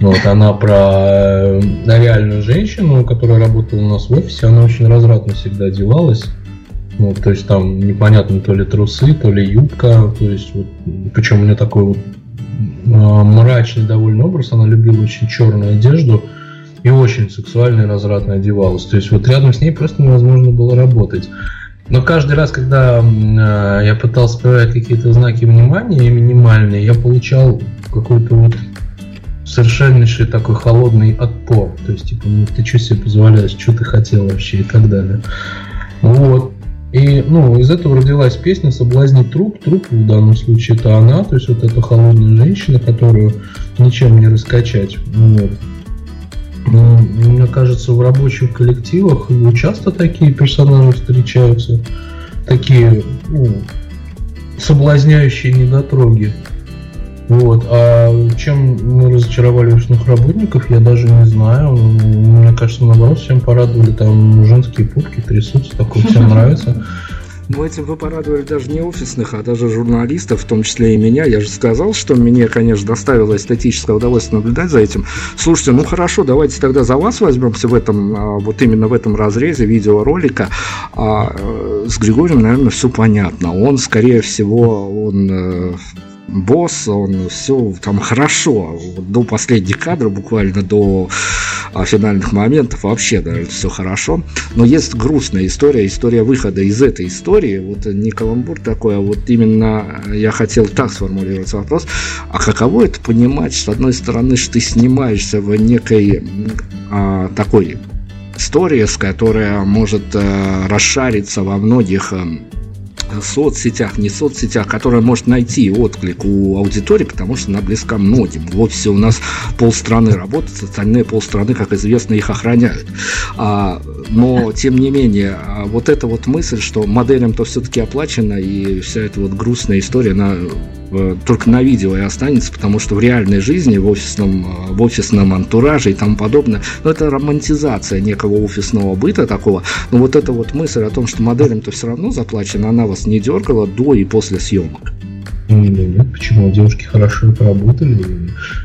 Вот, она про э, реальную женщину, которая работала у нас в офисе, она очень развратно всегда одевалась. Вот, то есть там непонятно то ли трусы, то ли юбка, то есть вот, причем у нее такой вот мрачный довольно образ, она любила очень черную одежду и очень сексуально и развратно одевалась. То есть вот рядом с ней просто невозможно было работать. Но каждый раз, когда э, я пытался проявлять какие-то знаки внимания минимальные, я получал какой-то вот совершеннейший такой холодный отпор. То есть, типа, ну ты что себе позволяешь, что ты хотел вообще и так далее. Вот. И, ну, из этого родилась песня «Соблазни труп». Труп в данном случае это она, то есть вот эта холодная женщина, которую ничем не раскачать. Вот. Ну, Мне кажется, в рабочих коллективах ну, часто такие персонажи встречаются, такие ну, соблазняющие недотроги. Вот. А чем мы разочаровали офисных работников, я даже не знаю. Мне кажется, наоборот, всем порадовали. Там женские пупки трясутся, такое всем нравится.
Ну, этим вы порадовали даже не офисных, а даже журналистов, в том числе и меня. Я же сказал, что мне, конечно, доставило эстетическое удовольствие наблюдать за этим. Слушайте, ну хорошо, давайте тогда за вас возьмемся в этом, а, вот именно в этом разрезе видеоролика. А, э, с Григорием, наверное, все понятно. Он, скорее всего, он э, босс, он все там хорошо. До последних кадров, буквально до а, финальных моментов вообще, наверное, все хорошо. Но есть грустная история, история выхода из этой истории. Вот не каламбур такой, а вот именно я хотел так сформулировать вопрос. А каково это понимать, с одной стороны, что ты снимаешься в некой а, такой истории, с которая может а, расшариться во многих а, соцсетях, не соцсетях, которая может найти отклик у аудитории, потому что она близка многим. В офисе у нас полстраны работают, остальные полстраны, как известно, их охраняют. А, но, тем не менее, а, вот эта вот мысль, что моделям-то все-таки оплачено, и вся эта вот грустная история, она только на видео и останется, потому что в реальной жизни, в офисном, э, в офисном антураже и тому подобное, ну, это романтизация некого офисного быта такого, но вот эта вот мысль о том, что моделям-то все равно заплачено, она вас не дергала до и после съемок.
Нет, почему? Девушки хорошо поработали.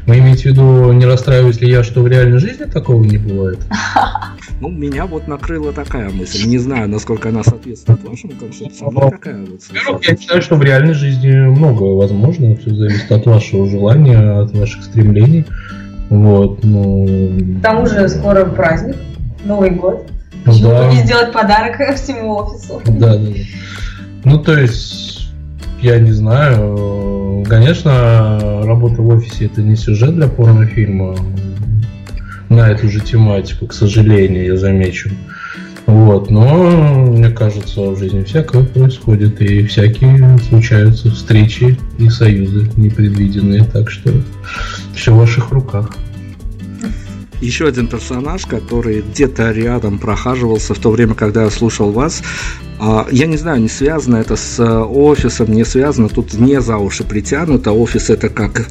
Вы имеете в виду, не расстраиваюсь ли я, что в реальной жизни такого не бывает?
Ну, меня вот накрыла такая мысль. Не знаю, насколько она соответствует вашему концепции, но такая вот.
Во-первых, я считаю, что в реальной жизни многое возможно. Все зависит от вашего желания, от ваших стремлений. Вот, ну...
К тому же скоро праздник, Новый год.
Ну
Почему
да.
не сделать подарок всему офису?
Да, да, да. Ну, то есть, я не знаю. Конечно, работа в офисе это не сюжет для порнофильма на эту же тематику, к сожалению, я замечу. Вот, но мне кажется, в жизни всякое происходит, и всякие случаются встречи и союзы непредвиденные, так что все в ваших руках.
Еще один персонаж, который где-то рядом прохаживался в то время, когда я слушал вас. А, Я не знаю, не связано это с э, офисом, не связано, тут не за уши притянуто. Офис это как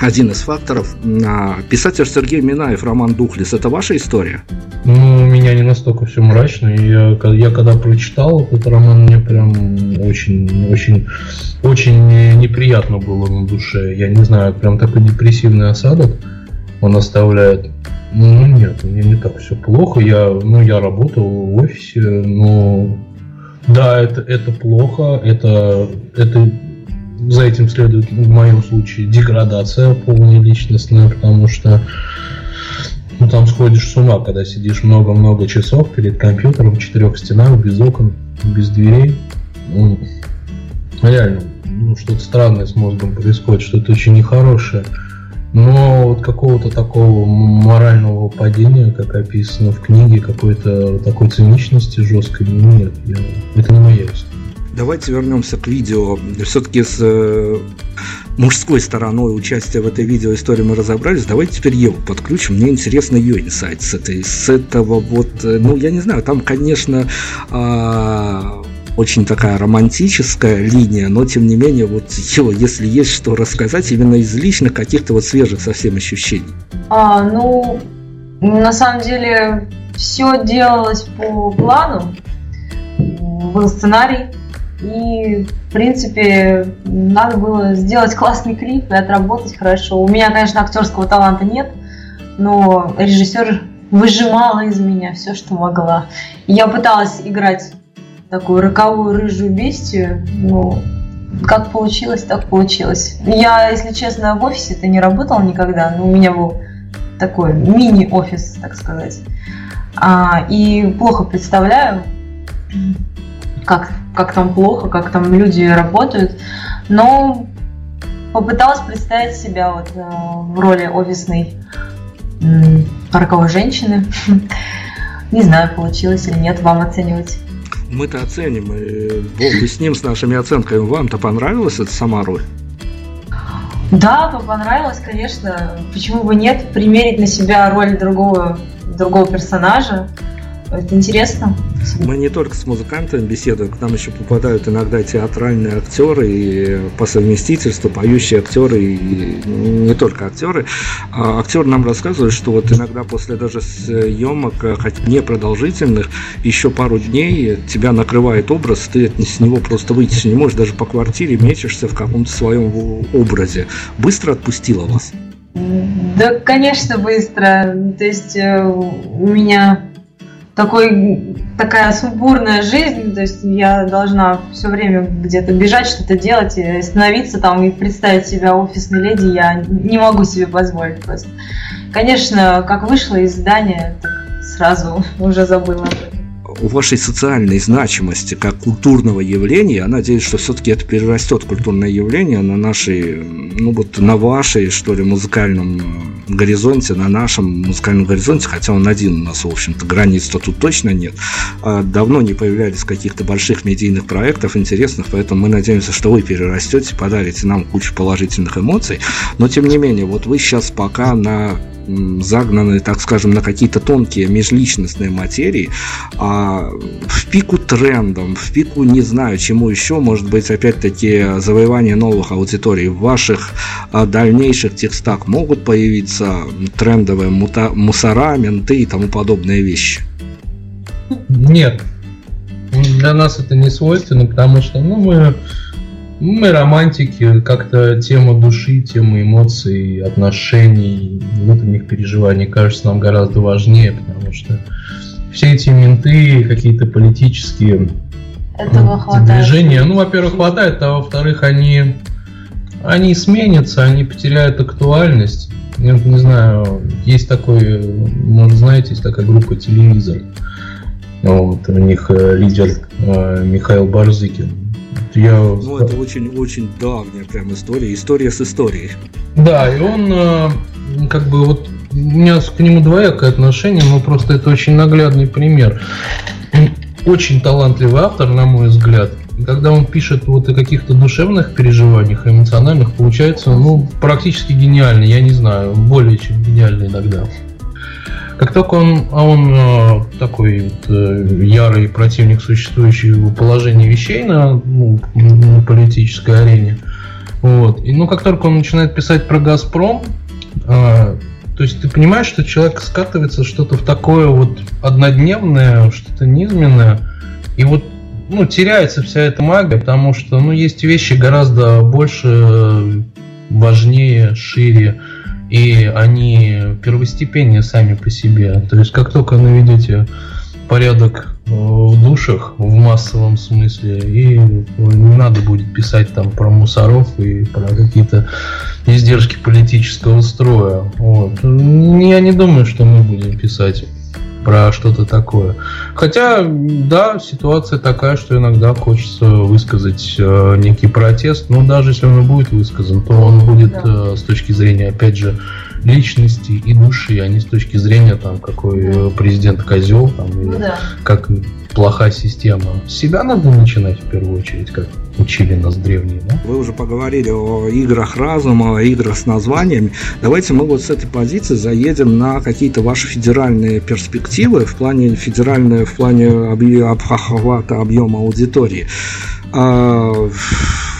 один из факторов. А, Писатель Сергей Минаев, роман Духлес, это ваша история?
Ну, у меня не настолько все мрачно. Я, я когда прочитал этот роман, мне прям очень, очень, очень не- неприятно было на душе. Я не знаю, прям такой депрессивный осадок он оставляет. Ну нет, мне не так все плохо. Я, ну, я работал в офисе, но да, это, это плохо, это, это за этим следует в моем случае деградация полная личностная, потому что ну, там сходишь с ума, когда сидишь много-много часов перед компьютером в четырех стенах, без окон, без дверей. Ну, реально, ну, что-то странное с мозгом происходит, что-то очень нехорошее. Но вот какого-то такого морального падения, как описано в книге, какой-то такой циничности жесткой, нет, я- это не моя история.
Давайте вернемся к видео. Все-таки с э, мужской стороной участия в этой видео истории мы разобрались. Давайте теперь Еву подключим. Мне интересно ее инсайт с этой, с этого вот, э, ну я не знаю, там, конечно, а, очень такая романтическая линия, но тем не менее, вот Ева, если есть что рассказать именно из личных каких-то вот свежих совсем ощущений.
А, ну, на самом деле, все делалось по плану. Был сценарий. И, в принципе, надо было сделать классный клип и отработать хорошо. У меня, конечно, актерского таланта нет, но режиссер выжимала из меня все, что могла. Я пыталась играть такую роковую рыжую бестию, но как получилось, так получилось. Я, если честно, в офисе-то не работала никогда, но у меня был такой мини-офис, так сказать. А, и плохо представляю, как, как там плохо, как там люди работают. Но попыталась представить себя вот э, в роли офисной м, роковой женщины. Не знаю, получилось или нет, вам оценивать.
Мы-то оценим, и бог бы с ним, с нашими оценками. Вам-то понравилась эта сама роль?
Да, по- понравилось, конечно. Почему бы нет? Примерить на себя роль другого, другого персонажа. Это интересно.
Мы не только с музыкантами беседуем, к нам еще попадают иногда театральные актеры и по совместительству поющие актеры и не только актеры. А актер нам рассказывает, что вот иногда после даже съемок, хоть не продолжительных, еще пару дней тебя накрывает образ, ты с него просто выйти не можешь, даже по квартире мечешься в каком-то своем образе. Быстро отпустила вас?
Да, конечно, быстро. То есть э, у меня такой, такая сумбурная жизнь, то есть я должна все время где-то бежать, что-то делать, и остановиться там и представить себя офисной леди я не могу себе позволить просто. Конечно, как вышла из здания, так сразу уже забыла об этом
вашей социальной значимости как культурного явления, я надеюсь, что все-таки это перерастет культурное явление на нашей, ну вот на вашей, что ли, музыкальном горизонте, на нашем музыкальном горизонте, хотя он один у нас, в общем-то, границ-то тут точно нет. А давно не появлялись каких-то больших медийных проектов интересных, поэтому мы надеемся, что вы перерастете, подарите нам кучу положительных эмоций. Но, тем не менее, вот вы сейчас пока на загнаны, так скажем, на какие-то тонкие межличностные материи, а в пику трендам, в пику не знаю чему еще, может быть, опять-таки завоевание новых аудиторий в ваших а, дальнейших текстах могут появиться трендовые мута- мусора, менты и тому подобные вещи?
Нет. Для нас это не свойственно, потому что ну, мы мы романтики, как-то тема души, тема эмоций, отношений, внутренних переживаний кажется нам гораздо важнее, потому что все эти менты, какие-то политические
Этого
движения, ну, во-первых, хватает, а во-вторых, они, они сменятся, они потеряют актуальность. Я не знаю, есть такой, может, знаете, есть такая группа «Телевизор». Вот, у них э, лидер э, Михаил Барзыкин
я... Ну, это очень-очень давняя прям история, история с историей.
Да, и он э, как бы вот у меня к нему двоякое отношение, но просто это очень наглядный пример. Очень талантливый автор, на мой взгляд. И когда он пишет вот о каких-то душевных переживаниях, эмоциональных, получается, ну, практически гениальный, я не знаю, более чем гениальный иногда. Как только он, а он э, такой вот, э, ярый противник существующего положения вещей на, ну, на политической арене, вот. И, ну, как только он начинает писать про Газпром, э, то есть ты понимаешь, что человек скатывается что-то в такое вот однодневное, что-то низменное, и вот ну, теряется вся эта магия, потому что ну, есть вещи гораздо больше, важнее, шире и они первостепеннее сами по себе. То есть как только наведете порядок э, в душах в массовом смысле, и не надо будет писать там про мусоров и про какие-то издержки политического строя. Вот. Я не думаю, что мы будем писать про что-то такое. Хотя, да, ситуация такая, что иногда хочется высказать э, некий протест, но даже если он и будет высказан, то он будет да. э, с точки зрения, опять же, личности и души, а не с точки зрения, там, какой э, президент козел, там, или да. как плохая система. С себя надо начинать в первую очередь, как учили нас древние. Да?
Вы уже поговорили о играх разума, о играх с названиями. Давайте мы вот с этой позиции заедем на какие-то ваши федеральные перспективы в плане федеральной, в плане охвата объема аудитории. А,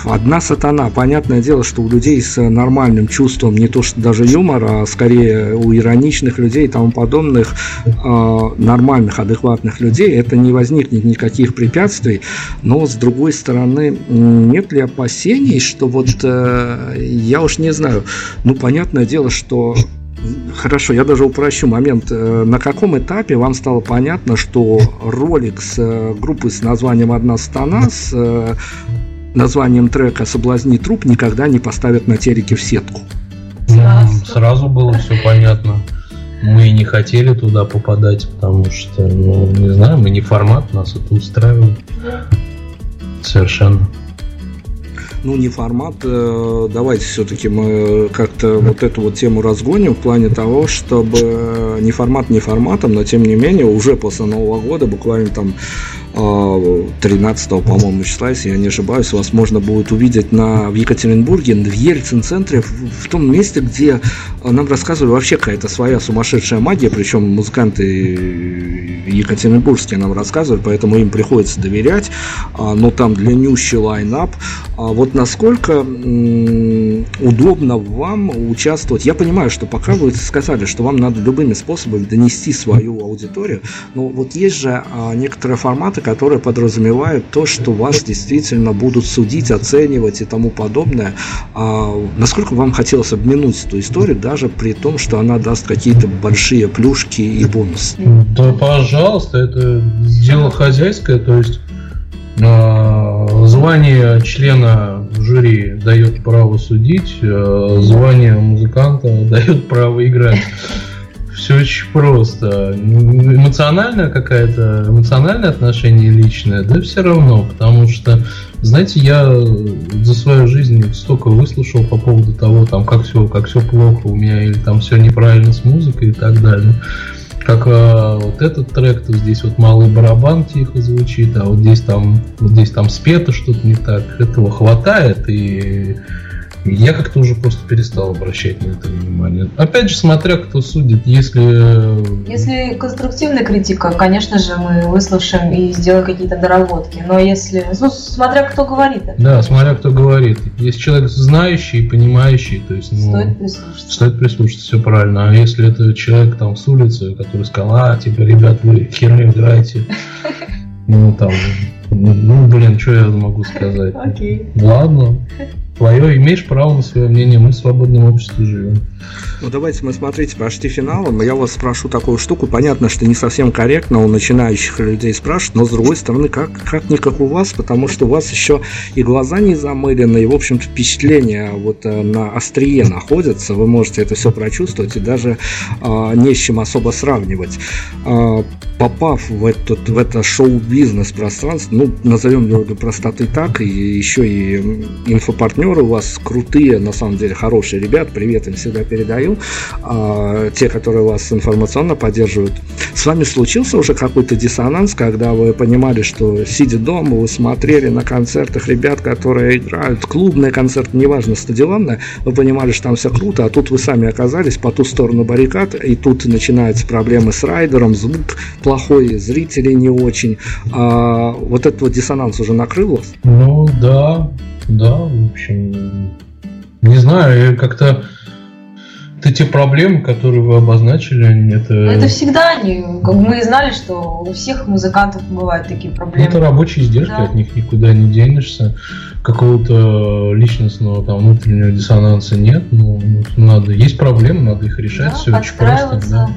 одна сатана. Понятное дело, что у людей с нормальным чувством, не то что даже юмора, а скорее у ироничных людей и тому подобных, э, нормальных, адекватных людей, это не возникнет никаких препятствий. Но, с другой стороны, нет ли опасений, что вот, э, я уж не знаю, ну, понятное дело, что Хорошо, я даже упрощу момент. Э, на каком этапе вам стало понятно, что ролик с э, группой с названием «Одна стана» с названием трека «Соблазни труп» никогда не поставят на телеке в сетку?
Ну, сразу было все понятно. Мы не хотели туда попадать, потому что, ну, не знаю, мы не формат, нас это устраивает. Совершенно
ну, не формат. Э, давайте все-таки мы как-то вот эту вот тему разгоним в плане того, чтобы не формат не форматом, но тем не менее уже после Нового года, буквально там 13 э, по-моему, числа, если я не ошибаюсь, вас можно будет увидеть на, в Екатеринбурге, в Ельцин-центре, в, в том месте, где нам рассказывали вообще какая-то своя сумасшедшая магия, причем музыканты екатеринбургские нам рассказывали, поэтому им приходится доверять, а, но там длиннющий лайнап. А вот насколько удобно вам участвовать? Я понимаю, что пока вы сказали, что вам надо любыми способами донести свою аудиторию, но вот есть же а, некоторые форматы, которые подразумевают то, что вас действительно будут судить, оценивать и тому подобное. Насколько вам хотелось обминуть эту историю, даже при том, что она даст какие-то большие плюшки и бонусы?
Да, пожалуйста, это дело хозяйское, то есть э, звание члена жюри дает право судить, э, звание музыканта дает право играть. Все очень просто. Эмоциональное какая-то, эмоциональное отношение личное, да все равно, потому что, знаете, я за свою жизнь столько выслушал по поводу того, там, как все, как все плохо у меня, или там все неправильно с музыкой и так далее. Как э, вот этот трек, то здесь вот малый барабан тихо звучит, а вот здесь там, вот здесь там спето что-то не так. Этого хватает и я как-то уже просто перестал обращать на это внимание. Опять же, смотря кто судит, если...
Если конструктивная критика, конечно же, мы выслушаем и сделаем какие-то доработки. Но если... Ну, смотря кто говорит это.
Да, смотря кто говорит. Если человек знающий, понимающий, то есть... Ну,
Стоит прислушаться.
Стоит прислушаться, все правильно. А если это человек там с улицы, который сказал, а, типа, ребят, вы херню играете. Ну, там, ну, блин, что я могу сказать?
Окей.
Ладно. Твое, имеешь право на свое мнение, мы в свободном обществе живем.
Ну давайте мы, смотрите, почти финалом. Я вас спрошу такую штуку. Понятно, что не совсем корректно у начинающих людей спрашивать, но с другой стороны, как, как не как у вас, потому что у вас еще и глаза не замылены, и, в общем-то, впечатления вот э, на острие находятся. Вы можете это все прочувствовать и даже э, не с чем особо сравнивать. Э, попав в, этот, в это шоу-бизнес пространство, ну, назовем его для простоты так, и еще и инфопартнеры у вас крутые, на самом деле, хорошие ребят, привет им всегда передаю, а, те, которые вас информационно поддерживают. С вами случился уже какой-то диссонанс, когда вы понимали, что сидя дома, вы смотрели на концертах ребят, которые играют, клубные концерты, неважно, стадионные, вы понимали, что там все круто, а тут вы сами оказались по ту сторону баррикад, и тут начинаются проблемы с райдером, звук плохой, зрители не очень. А, вот этот вот диссонанс уже накрыл вас?
Ну, да, да, в общем, не знаю, я как-то это те проблемы, которые вы обозначили, это...
Но это всегда они. Как Мы знали, что у всех музыкантов бывают такие проблемы.
Это рабочие издержки,
Да.
от них никуда не денешься. Какого-то личностного там внутреннего диссонанса нет. Ну, надо. Есть проблемы, надо их решать.
Да,
Все очень просто. Да.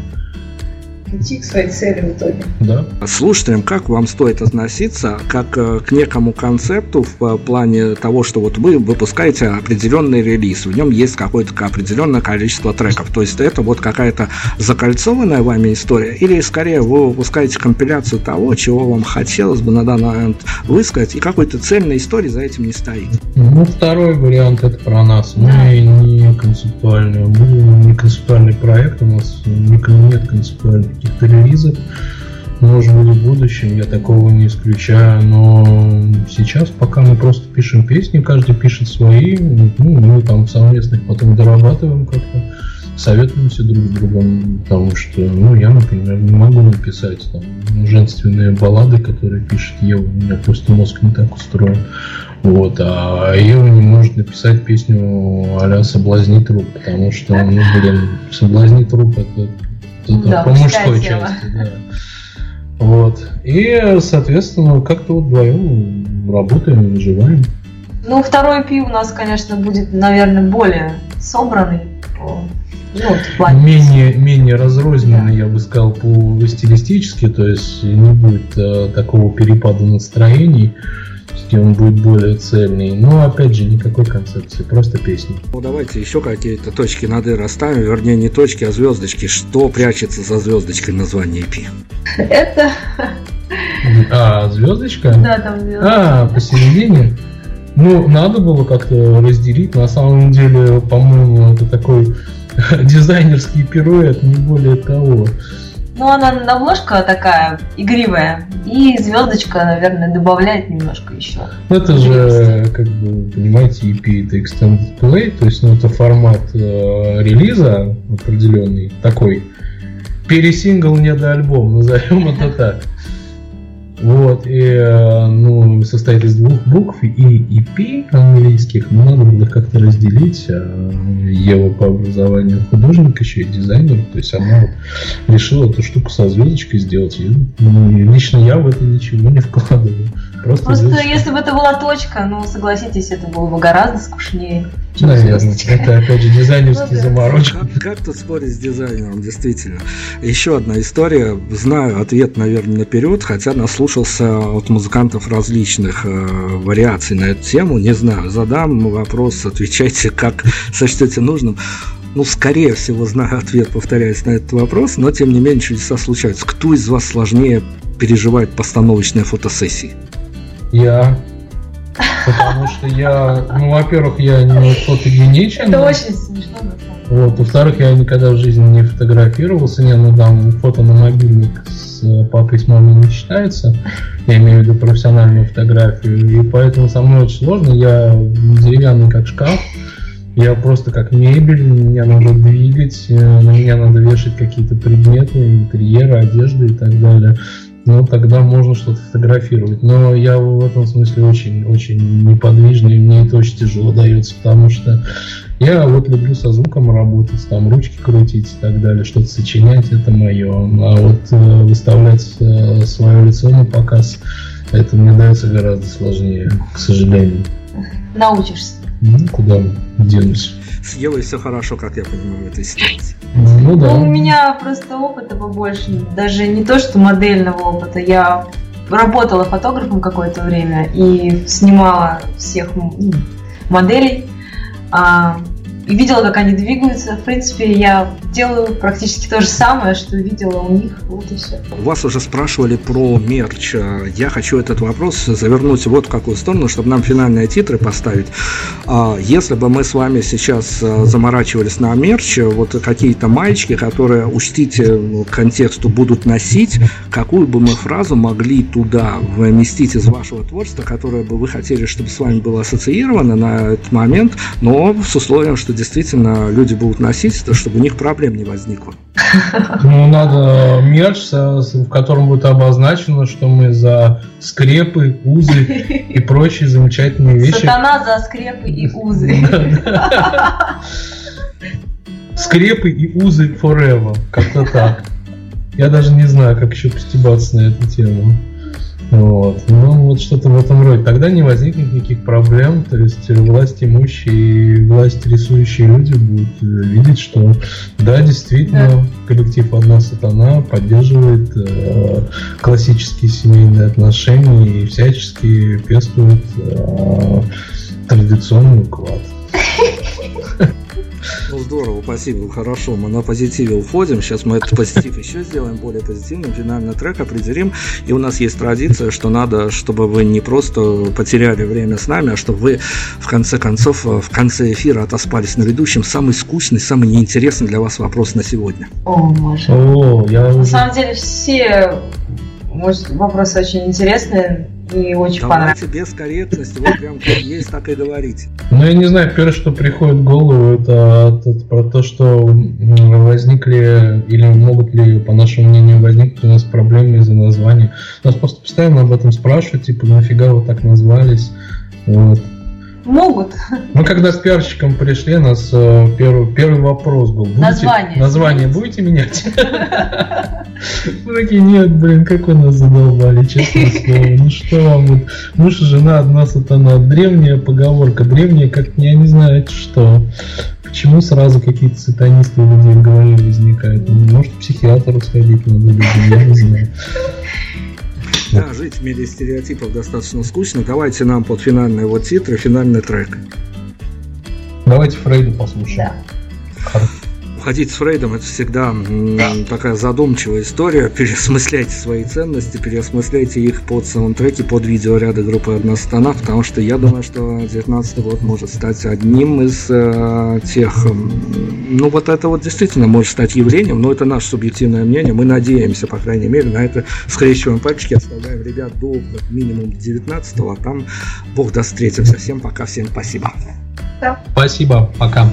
Идти к своей цели в итоге.
да.
Слушателям, как вам стоит относиться как э, к некому концепту в э, плане того, что вот вы выпускаете определенный релиз, в нем есть какое-то определенное количество треков, то есть это вот какая-то закольцованная вами история, или скорее вы выпускаете компиляцию того, чего вам хотелось бы на данный момент высказать, и какой-то цельной истории за этим не стоит.
Ну, второй вариант это про нас. Мы не концептуальный, мы не концептуальный проект, у нас не- нет концептуальных каких-то релизов. Может быть, в будущем я такого не исключаю, но сейчас пока мы просто пишем песни, каждый пишет свои, ну, мы там совместно их потом дорабатываем как-то, советуемся друг с другом, потому что, ну, я, например, не могу написать там женственные баллады, которые пишет Ева, у меня просто мозг не так устроен. Вот, а Ева не может написать песню а-ля «Соблазни труп», потому что, ну, блин, «Соблазни труп» это, это
Да,
по мужской
тема.
части, да. Вот. И, соответственно, как-то вот вдвоем работаем, выживаем.
Ну, второй пи у нас, конечно, будет, наверное, более собранный. Ну, вот плане.
Менее, менее разрозненный, я бы сказал, по стилистически, то есть не будет э, такого перепада настроений, все-таки он будет более цельный. Но опять же, никакой концепции, просто песни.
Ну, давайте еще какие-то точки над «и» расставим, вернее, не точки, а звездочки. Что прячется за звездочкой названия EP?
Это,
А, звездочка?
да, там
А, посередине? Ну, надо было как-то разделить. На самом деле, по-моему, это такой дизайнерский пируэт, не более того.
Ну, она обложка такая игривая. И звездочка, наверное, добавляет немножко еще.
Ну, Это же, как бы, понимаете, EP это Extended Play, то есть, ну, это формат э, релиза определенный, такой. пересингл не до альбом, назовем это так. Вот, и, э, ну, состоит из двух букв и и P английских, но надо было как-то разделить. А Ева по образованию художник, еще и дизайнер, то есть она вот решила эту штуку со звездочкой сделать. И, ну, лично я в это ничего не вкладываю. Просто,
Просто если бы это была точка, ну согласитесь, это было бы гораздо скучнее,
Наверное, это опять же дизайнерские
Ну да.
заморочки.
Как, как тут спорить с дизайнером, действительно. Еще одна история. Знаю ответ, наверное, наперед, хотя наслушался от музыкантов различных э, вариаций на эту тему. Не знаю, задам вопрос, отвечайте, как сочтете нужным. Ну, скорее всего, знаю ответ, повторяюсь на этот вопрос, но тем не менее чудеса случаются. Кто из вас сложнее переживает постановочные фотосессии?
Я. Потому что я, ну, во-первых, я не фотогеничен.
Это очень смешно на самом деле.
Вот, во-вторых, я никогда в жизни не фотографировался, не, ну там фото на мобильник с э, папой и с мамой не считается, я имею в виду профессиональную фотографию, и поэтому со мной очень сложно, я деревянный как шкаф, я просто как мебель, меня надо двигать, э, на меня надо вешать какие-то предметы, интерьеры, одежды и так далее. Ну, тогда можно что-то фотографировать. Но я в этом смысле очень-очень неподвижный, и мне это очень тяжело дается, потому что я вот люблю со звуком работать, там ручки крутить и так далее, что-то сочинять, это мое. А вот э, выставлять э, свое лицо на показ, это мне дается гораздо сложнее, к сожалению.
Научишься.
Ну, куда денусь.
С Евой все хорошо, как я понимаю, в этой ситуации.
Ну да.
Ну, у меня просто опыта побольше. Даже не то, что модельного опыта. Я работала фотографом какое-то время и снимала всех ну, моделей. а, и видела, как они двигаются. В принципе, я делаю практически то же самое, что видела у них. Вот и все.
Вас уже спрашивали про мерч. Я хочу этот вопрос завернуть вот в какую сторону, чтобы нам финальные титры поставить. А, Если бы мы с вами сейчас а, заморачивались на мерч, вот какие-то маечки, которые, учтите, к контексту будут носить, какую бы мы фразу могли туда вместить из вашего творчества, которое бы вы хотели, чтобы с вами было ассоциировано на этот момент, но с условием, что действительно люди будут носить это, чтобы у них проблем не возникло.
Ну, надо мерч, с- в котором будет обозначено, что мы за скрепы, узы и прочие замечательные вещи.
Сатана за скрепы и узы.
Скрепы и узы forever. Как-то так. Я даже не знаю, как еще постебаться на эту тему. Вот. Ну, вот что-то в этом роде. Тогда не возникнет никаких проблем. То есть власть имущие и власть рисующие люди будут э, видеть, что да, действительно, коллектив «Одна сатана» поддерживает э, классические семейные отношения и всячески пестует э, традиционный уклад.
Ну здорово, спасибо, хорошо, мы на позитиве уходим, сейчас мы этот позитив еще сделаем более позитивным, финальный трек определим, и у нас есть традиция, что надо, чтобы вы не просто потеряли время с нами, а чтобы вы в конце концов, в конце эфира отоспались на ведущем самый скучный, самый неинтересный для вас вопрос на сегодня.
О, Маша.
О, я
На
уже...
самом деле все может, вопросы очень интересные и очень понравились.
Давайте без корректности, вот прям как есть, так и говорите.
Ну, я не знаю, первое, что приходит в голову, это, это про то, что возникли или могут ли, по нашему мнению, возникнуть у нас проблемы из-за названия. Нас просто постоянно об этом спрашивают, типа, нафига вы так назвались? Вот.
Могут.
Мы когда с пиарщиком пришли, нас э, первый, первый вопрос был. Будете,
Название
Название будете менять? Мы такие, нет, блин, как вы нас задолбали, честное слово. Ну что вам, вот, муж и жена, одна сатана. Древняя поговорка, древняя, как я не знаю что. Почему сразу какие-то сатанисты у людей в голове возникают? Ну, Может, психиатру сходить надо я не знаю.
Да, жить в мире стереотипов достаточно скучно. Давайте нам под финальные вот титры, финальный трек.
Давайте Фрейда послушаем.
Да.
Уходить с Фрейдом это всегда м, такая задумчивая история. Переосмысляйте свои ценности, переосмысляйте их под саундтреки, под видеоряды группы «Одна страна», потому что я думаю, что 19 год может стать одним из э, тех... м, Ну, вот это вот действительно может стать явлением, но это наше субъективное мнение. Мы надеемся, по крайней мере, на это. Скрещиваем пальчики, оставляем ребят до как минимум 19 а там Бог даст встретимся. Всем пока, всем спасибо.
Спасибо, пока.